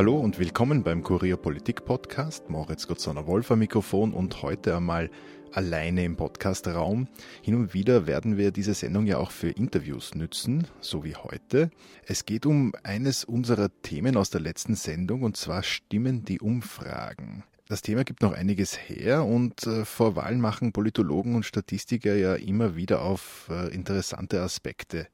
Hallo und willkommen beim Kurier Politik Podcast. Moritz Gottsonner Wolf am Mikrofon und heute einmal alleine im Podcastraum. Hin und wieder werden wir diese Sendung ja auch für Interviews nützen, so wie heute. Es geht um eines unserer Themen aus der letzten Sendung und zwar stimmen die Umfragen. Das Thema gibt noch einiges her und äh, vor Wahlen machen Politologen und Statistiker ja immer wieder auf äh, interessante Aspekte,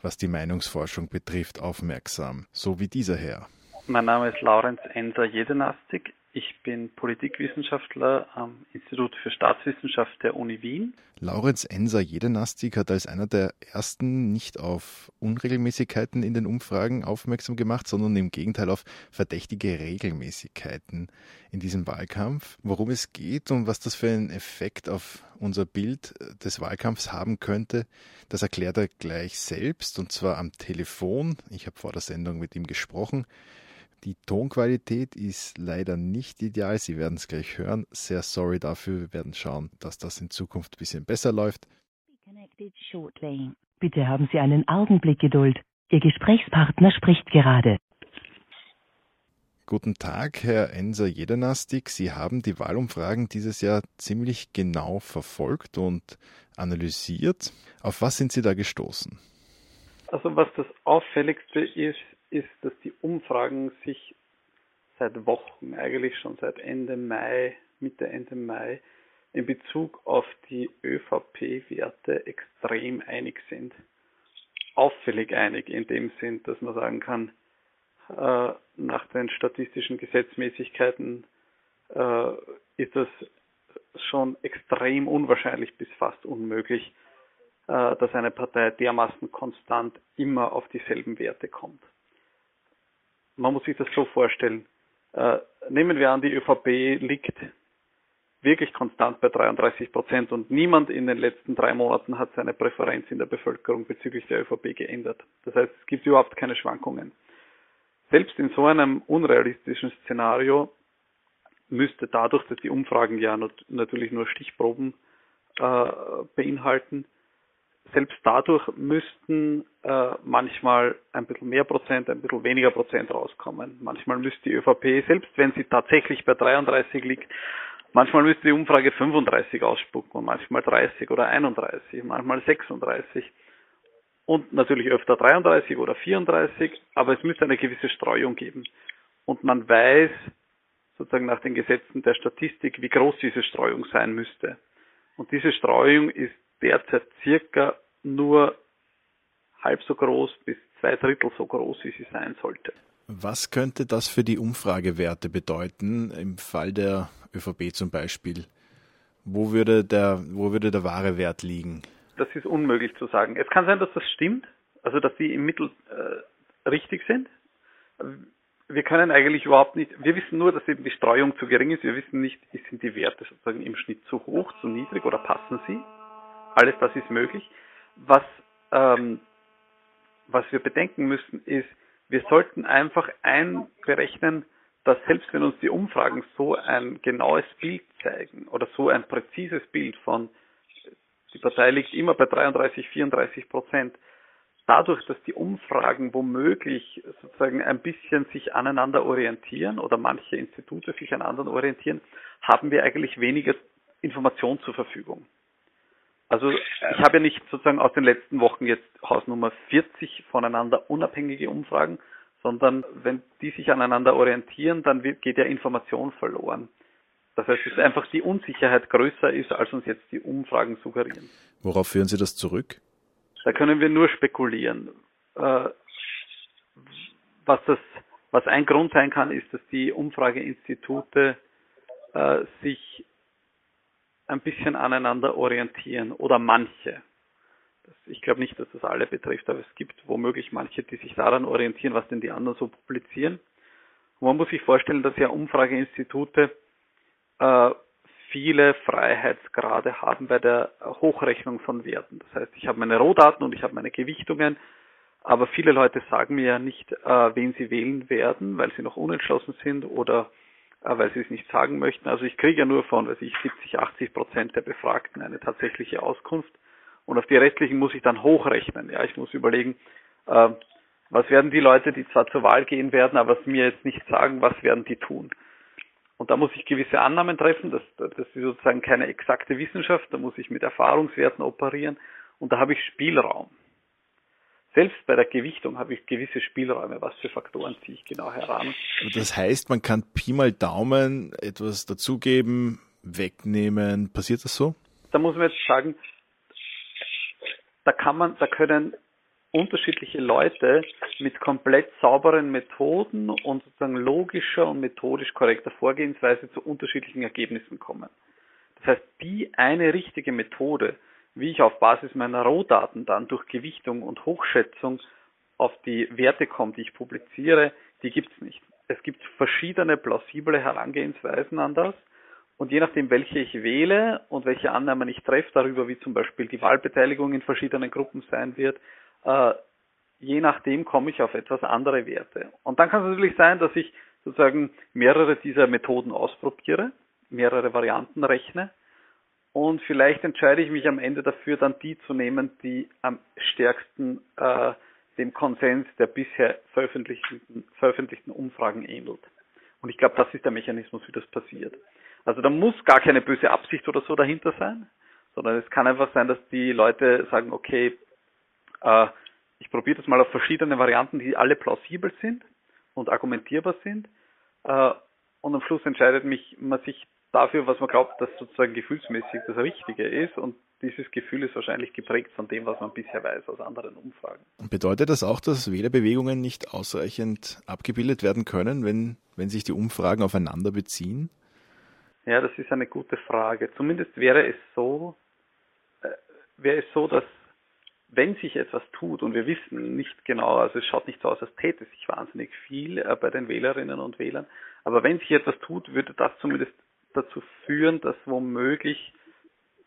was die Meinungsforschung betrifft, aufmerksam, so wie dieser Herr. Mein Name ist Laurenz Enser Jedenastik. Ich bin Politikwissenschaftler am Institut für Staatswissenschaft der Uni Wien. Laurenz Enser Jedenastik hat als einer der ersten nicht auf Unregelmäßigkeiten in den Umfragen aufmerksam gemacht, sondern im Gegenteil auf verdächtige Regelmäßigkeiten in diesem Wahlkampf. Worum es geht und was das für einen Effekt auf unser Bild des Wahlkampfs haben könnte, das erklärt er gleich selbst und zwar am Telefon. Ich habe vor der Sendung mit ihm gesprochen. Die Tonqualität ist leider nicht ideal. Sie werden es gleich hören. Sehr sorry dafür. Wir werden schauen, dass das in Zukunft ein bisschen besser läuft. Bitte haben Sie einen Augenblick Geduld. Ihr Gesprächspartner spricht gerade. Guten Tag, Herr Enser Jedenastik. Sie haben die Wahlumfragen dieses Jahr ziemlich genau verfolgt und analysiert. Auf was sind Sie da gestoßen? Also was das Auffälligste ist, ist, dass die Umfragen sich seit Wochen, eigentlich schon seit Ende Mai, Mitte Ende Mai, in Bezug auf die ÖVP-Werte extrem einig sind. Auffällig einig in dem Sinn, dass man sagen kann, äh, nach den statistischen Gesetzmäßigkeiten äh, ist das schon extrem unwahrscheinlich bis fast unmöglich, äh, dass eine Partei dermaßen konstant immer auf dieselben Werte kommt man muss sich das so vorstellen. Äh, nehmen wir an, die ÖVP liegt wirklich konstant bei 33 Prozent und niemand in den letzten drei Monaten hat seine Präferenz in der Bevölkerung bezüglich der ÖVP geändert. Das heißt, es gibt überhaupt keine Schwankungen. Selbst in so einem unrealistischen Szenario müsste dadurch, dass die Umfragen ja natürlich nur Stichproben äh, beinhalten, selbst dadurch müssten äh, manchmal ein bisschen mehr Prozent, ein bisschen weniger Prozent rauskommen. Manchmal müsste die ÖVP, selbst wenn sie tatsächlich bei 33 liegt, manchmal müsste die Umfrage 35 ausspucken und manchmal 30 oder 31, manchmal 36 und natürlich öfter 33 oder 34, aber es müsste eine gewisse Streuung geben. Und man weiß sozusagen nach den Gesetzen der Statistik, wie groß diese Streuung sein müsste. Und diese Streuung ist derzeit circa nur halb so groß bis zwei Drittel so groß, wie sie sein sollte. Was könnte das für die Umfragewerte bedeuten im Fall der ÖVP zum Beispiel? Wo würde der, wo würde der wahre Wert liegen? Das ist unmöglich zu sagen. Es kann sein, dass das stimmt, also dass die im Mittel äh, richtig sind. Wir können eigentlich überhaupt nicht, wir wissen nur, dass eben die Streuung zu gering ist. Wir wissen nicht, sind die Werte sozusagen im Schnitt zu hoch, zu niedrig oder passen sie. Alles das ist möglich. Was, ähm, was wir bedenken müssen, ist, wir sollten einfach einberechnen, dass selbst wenn uns die Umfragen so ein genaues Bild zeigen oder so ein präzises Bild von, die Partei liegt immer bei 33, 34 Prozent, dadurch, dass die Umfragen womöglich sozusagen ein bisschen sich aneinander orientieren oder manche Institute sich aneinander orientieren, haben wir eigentlich weniger Information zur Verfügung. Also ich habe ja nicht sozusagen aus den letzten Wochen jetzt Hausnummer 40 voneinander unabhängige Umfragen, sondern wenn die sich aneinander orientieren, dann geht ja Information verloren. Das heißt, dass einfach die Unsicherheit größer ist, als uns jetzt die Umfragen suggerieren. Worauf führen Sie das zurück? Da können wir nur spekulieren. Äh, was das, was ein Grund sein kann, ist, dass die Umfrageinstitute äh, sich ein bisschen aneinander orientieren oder manche. Ich glaube nicht, dass das alle betrifft, aber es gibt womöglich manche, die sich daran orientieren, was denn die anderen so publizieren. Und man muss sich vorstellen, dass ja Umfrageinstitute äh, viele Freiheitsgrade haben bei der Hochrechnung von Werten. Das heißt, ich habe meine Rohdaten und ich habe meine Gewichtungen, aber viele Leute sagen mir ja nicht, äh, wen sie wählen werden, weil sie noch unentschlossen sind oder weil sie es nicht sagen möchten. Also ich kriege ja nur von, weiß ich, 70, 80 Prozent der Befragten eine tatsächliche Auskunft und auf die restlichen muss ich dann hochrechnen. Ja, ich muss überlegen, äh, was werden die Leute, die zwar zur Wahl gehen werden, aber es mir jetzt nicht sagen, was werden die tun. Und da muss ich gewisse Annahmen treffen, das, das ist sozusagen keine exakte Wissenschaft, da muss ich mit Erfahrungswerten operieren und da habe ich Spielraum. Selbst bei der Gewichtung habe ich gewisse Spielräume, was für Faktoren ziehe ich genau heran. Das heißt, man kann Pi mal Daumen etwas dazugeben, wegnehmen. Passiert das so? Da muss man jetzt sagen, da kann man, da können unterschiedliche Leute mit komplett sauberen Methoden und sozusagen logischer und methodisch korrekter Vorgehensweise zu unterschiedlichen Ergebnissen kommen. Das heißt, die eine richtige Methode, wie ich auf Basis meiner Rohdaten dann durch Gewichtung und Hochschätzung auf die Werte komme, die ich publiziere, die gibt's nicht. Es gibt verschiedene plausible Herangehensweisen an das. Und je nachdem, welche ich wähle und welche Annahmen ich treffe darüber, wie zum Beispiel die Wahlbeteiligung in verschiedenen Gruppen sein wird, äh, je nachdem komme ich auf etwas andere Werte. Und dann kann es natürlich sein, dass ich sozusagen mehrere dieser Methoden ausprobiere, mehrere Varianten rechne und vielleicht entscheide ich mich am Ende dafür, dann die zu nehmen, die am stärksten äh, dem Konsens der bisher veröffentlichten, veröffentlichten Umfragen ähnelt. Und ich glaube, das ist der Mechanismus, wie das passiert. Also da muss gar keine böse Absicht oder so dahinter sein, sondern es kann einfach sein, dass die Leute sagen, okay, äh, ich probiere das mal auf verschiedene Varianten, die alle plausibel sind und argumentierbar sind. Äh, und am Schluss entscheidet mich, man sich dafür, was man glaubt, dass sozusagen gefühlsmäßig das Richtige ist. Und dieses Gefühl ist wahrscheinlich geprägt von dem, was man bisher weiß aus anderen Umfragen. Bedeutet das auch, dass Wählerbewegungen nicht ausreichend abgebildet werden können, wenn, wenn sich die Umfragen aufeinander beziehen? Ja, das ist eine gute Frage. Zumindest wäre es so, äh, wäre es so, dass wenn sich etwas tut und wir wissen nicht genau, also es schaut nicht so aus, als täte sich wahnsinnig viel äh, bei den Wählerinnen und Wählern, aber wenn sich etwas tut, würde das zumindest dazu führen, dass womöglich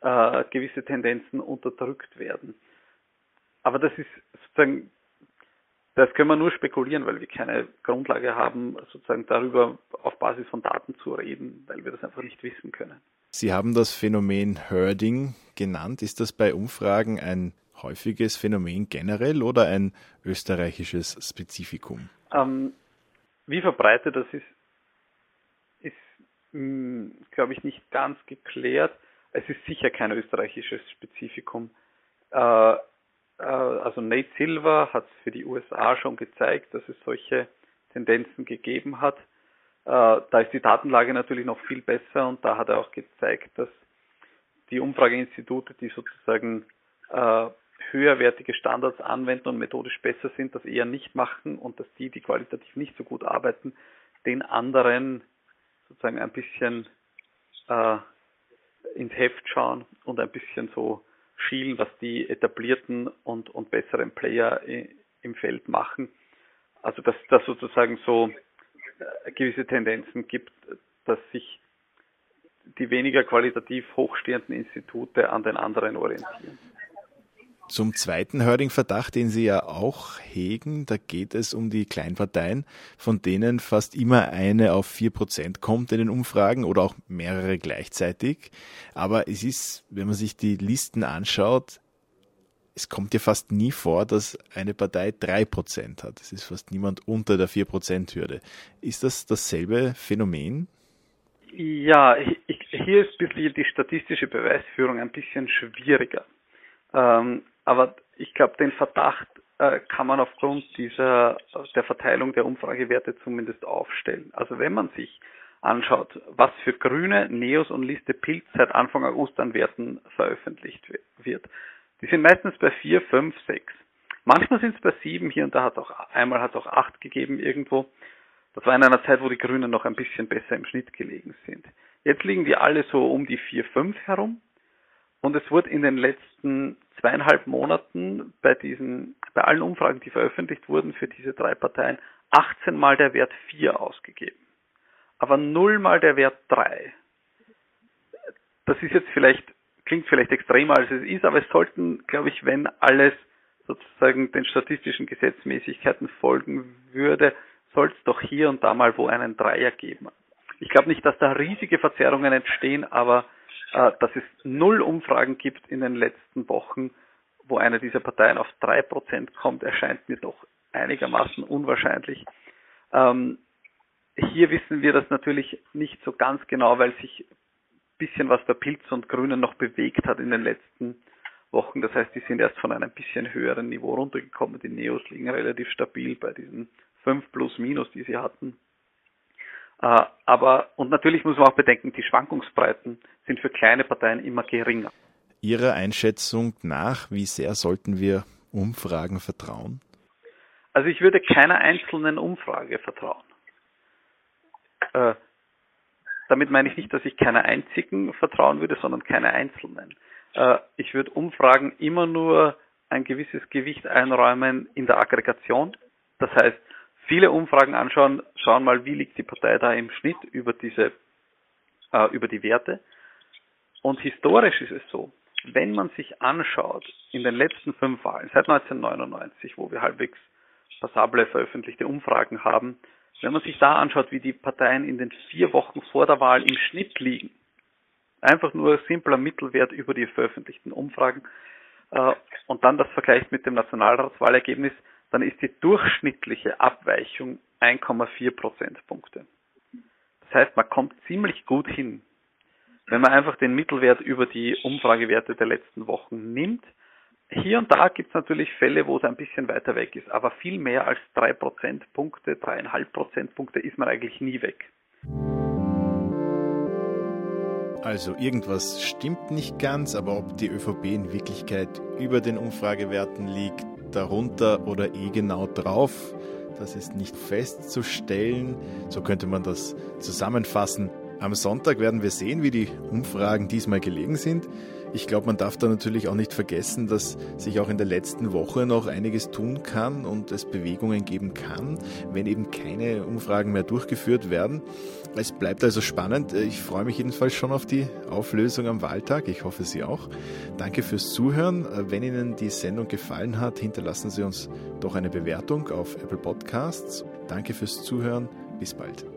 äh, gewisse Tendenzen unterdrückt werden. Aber das ist sozusagen, das können wir nur spekulieren, weil wir keine Grundlage haben, sozusagen darüber auf Basis von Daten zu reden, weil wir das einfach nicht wissen können. Sie haben das Phänomen Herding genannt. Ist das bei Umfragen ein häufiges Phänomen generell oder ein österreichisches Spezifikum? Ähm, wie verbreitet das ist, glaube ich, nicht ganz geklärt. Es ist sicher kein österreichisches Spezifikum. Äh, äh, also Nate Silver hat für die USA schon gezeigt, dass es solche Tendenzen gegeben hat. Äh, da ist die Datenlage natürlich noch viel besser und da hat er auch gezeigt, dass die Umfrageinstitute, die sozusagen äh, höherwertige Standards anwenden und methodisch besser sind, das eher nicht machen und dass die, die qualitativ nicht so gut arbeiten, den anderen sozusagen ein bisschen äh, ins Heft schauen und ein bisschen so schielen, was die etablierten und, und besseren Player im Feld machen. Also dass das sozusagen so äh, gewisse Tendenzen gibt, dass sich die weniger qualitativ hochstehenden Institute an den anderen orientieren. Zum zweiten Hörding-Verdacht, den Sie ja auch hegen, da geht es um die Kleinparteien, von denen fast immer eine auf vier Prozent kommt in den Umfragen oder auch mehrere gleichzeitig. Aber es ist, wenn man sich die Listen anschaut, es kommt ja fast nie vor, dass eine Partei drei Prozent hat. Es ist fast niemand unter der vier Prozent Hürde. Ist das dasselbe Phänomen? Ja, hier ist die statistische Beweisführung ein bisschen schwieriger. Ähm, aber ich glaube, den Verdacht äh, kann man aufgrund dieser der Verteilung der Umfragewerte zumindest aufstellen. Also wenn man sich anschaut, was für Grüne, Neos und Liste Pilz seit Anfang August an Werten veröffentlicht wird. Die sind meistens bei 4, 5, 6. Manchmal sind es bei 7, hier und da hat auch, einmal hat es auch 8 gegeben irgendwo. Das war in einer Zeit, wo die Grünen noch ein bisschen besser im Schnitt gelegen sind. Jetzt liegen die alle so um die 4, 5 herum. Und es wurde in den letzten zweieinhalb Monaten bei diesen, bei allen Umfragen, die veröffentlicht wurden für diese drei Parteien, 18 mal der Wert 4 ausgegeben. Aber 0 mal der Wert 3. Das ist jetzt vielleicht, klingt vielleicht extremer als es ist, aber es sollten, glaube ich, wenn alles sozusagen den statistischen Gesetzmäßigkeiten folgen würde, soll es doch hier und da mal wo einen Dreier geben. Ich glaube nicht, dass da riesige Verzerrungen entstehen, aber dass es null Umfragen gibt in den letzten Wochen, wo eine dieser Parteien auf drei Prozent kommt, erscheint mir doch einigermaßen unwahrscheinlich. Ähm, hier wissen wir das natürlich nicht so ganz genau, weil sich ein bisschen was der Pilz und Grünen noch bewegt hat in den letzten Wochen. Das heißt, die sind erst von einem bisschen höheren Niveau runtergekommen. Die Neos liegen relativ stabil bei diesen 5 plus minus, die sie hatten. Äh, aber, und natürlich muss man auch bedenken, die Schwankungsbreiten sind für kleine Parteien immer geringer. Ihrer Einschätzung nach, wie sehr sollten wir Umfragen vertrauen? Also ich würde keiner einzelnen Umfrage vertrauen. Äh, damit meine ich nicht, dass ich keiner einzigen vertrauen würde, sondern keiner einzelnen. Äh, ich würde Umfragen immer nur ein gewisses Gewicht einräumen in der Aggregation. Das heißt, viele Umfragen anschauen, schauen mal, wie liegt die Partei da im Schnitt über diese, äh, über die Werte. Und historisch ist es so, wenn man sich anschaut, in den letzten fünf Wahlen, seit 1999, wo wir halbwegs passable veröffentlichte Umfragen haben, wenn man sich da anschaut, wie die Parteien in den vier Wochen vor der Wahl im Schnitt liegen, einfach nur simpler Mittelwert über die veröffentlichten Umfragen äh, und dann das vergleicht mit dem Nationalratswahlergebnis, dann ist die durchschnittliche Abweichung 1,4 Prozentpunkte. Das heißt, man kommt ziemlich gut hin, wenn man einfach den Mittelwert über die Umfragewerte der letzten Wochen nimmt. Hier und da gibt es natürlich Fälle, wo es ein bisschen weiter weg ist, aber viel mehr als 3 Prozentpunkte, 3,5 Prozentpunkte ist man eigentlich nie weg. Also irgendwas stimmt nicht ganz, aber ob die ÖVP in Wirklichkeit über den Umfragewerten liegt, darunter oder eh genau drauf, das ist nicht festzustellen. So könnte man das zusammenfassen. Am Sonntag werden wir sehen, wie die Umfragen diesmal gelegen sind. Ich glaube, man darf da natürlich auch nicht vergessen, dass sich auch in der letzten Woche noch einiges tun kann und es Bewegungen geben kann, wenn eben keine Umfragen mehr durchgeführt werden. Es bleibt also spannend. Ich freue mich jedenfalls schon auf die Auflösung am Wahltag. Ich hoffe, Sie auch. Danke fürs Zuhören. Wenn Ihnen die Sendung gefallen hat, hinterlassen Sie uns doch eine Bewertung auf Apple Podcasts. Danke fürs Zuhören. Bis bald.